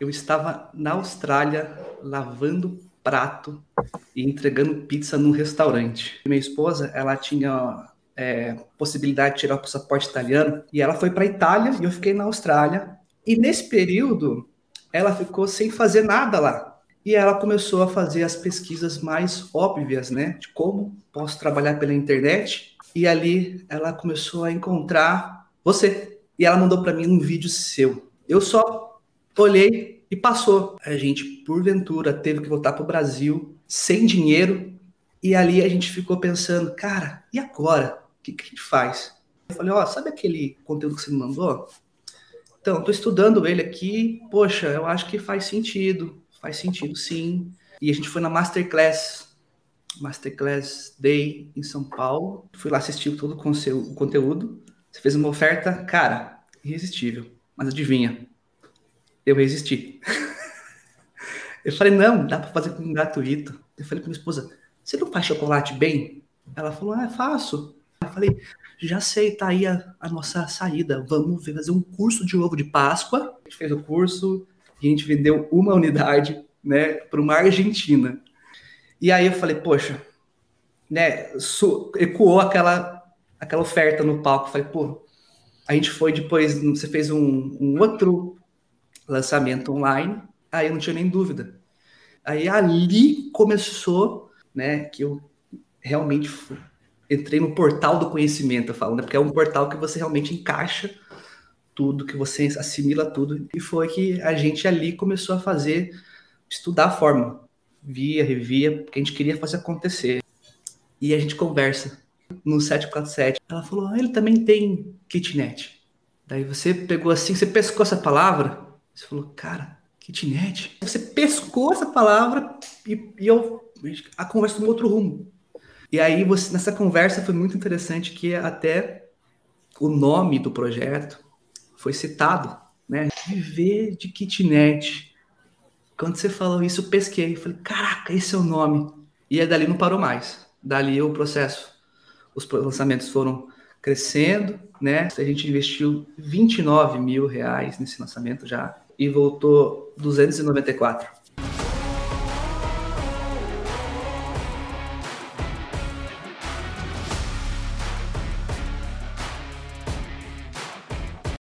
eu estava na Austrália lavando prato e entregando pizza num restaurante. Minha esposa, ela tinha é, possibilidade de tirar o passaporte italiano e ela foi para Itália e eu fiquei na Austrália. E nesse período, ela ficou sem fazer nada lá. E ela começou a fazer as pesquisas mais óbvias, né, de como posso trabalhar pela internet. E ali ela começou a encontrar você. E ela mandou para mim um vídeo seu. Eu só olhei e passou. A gente, porventura, teve que voltar para o Brasil sem dinheiro. E ali a gente ficou pensando, cara, e agora? O que, que a gente faz? Eu falei, ó, oh, sabe aquele conteúdo que você me mandou? Então, estou estudando ele aqui, poxa, eu acho que faz sentido, faz sentido sim. E a gente foi na Masterclass, Masterclass Day em São Paulo. Fui lá assistir todo o conteúdo. Você fez uma oferta, cara, irresistível. Mas adivinha, eu resisti. eu falei, não, dá para fazer com gratuito. Eu falei para minha esposa, você não faz chocolate bem? Ela falou, ah, faço. Eu falei, já sei, tá aí a, a, nossa saída. Vamos fazer um curso de ovo de Páscoa. A gente fez o curso e a gente vendeu uma unidade, né, para uma Argentina. E aí eu falei, poxa, né, ecoou aquela, aquela oferta no palco. Eu falei, pô, a gente foi depois, você fez um, um outro lançamento online, aí eu não tinha nem dúvida. Aí ali começou, né, que eu realmente entrei no portal do conhecimento, eu falo, né, porque é um portal que você realmente encaixa tudo, que você assimila tudo, e foi que a gente ali começou a fazer, estudar a fórmula, via, revia, porque a gente queria fazer acontecer. E a gente conversa no 747. Ela falou, ah, ele também tem kitnet. Daí você pegou assim, você pescou essa palavra, você falou, cara, kitnet. Você pescou essa palavra e, e eu a conversa no outro rumo. E aí você nessa conversa foi muito interessante que até o nome do projeto foi citado, né? Viver de kitnet. Quando você falou isso, eu pesquei, eu falei, caraca, esse é o nome. E aí dali não parou mais. Dali o processo, os lançamentos foram crescendo, né? A gente investiu 29 mil reais nesse lançamento já e voltou 294.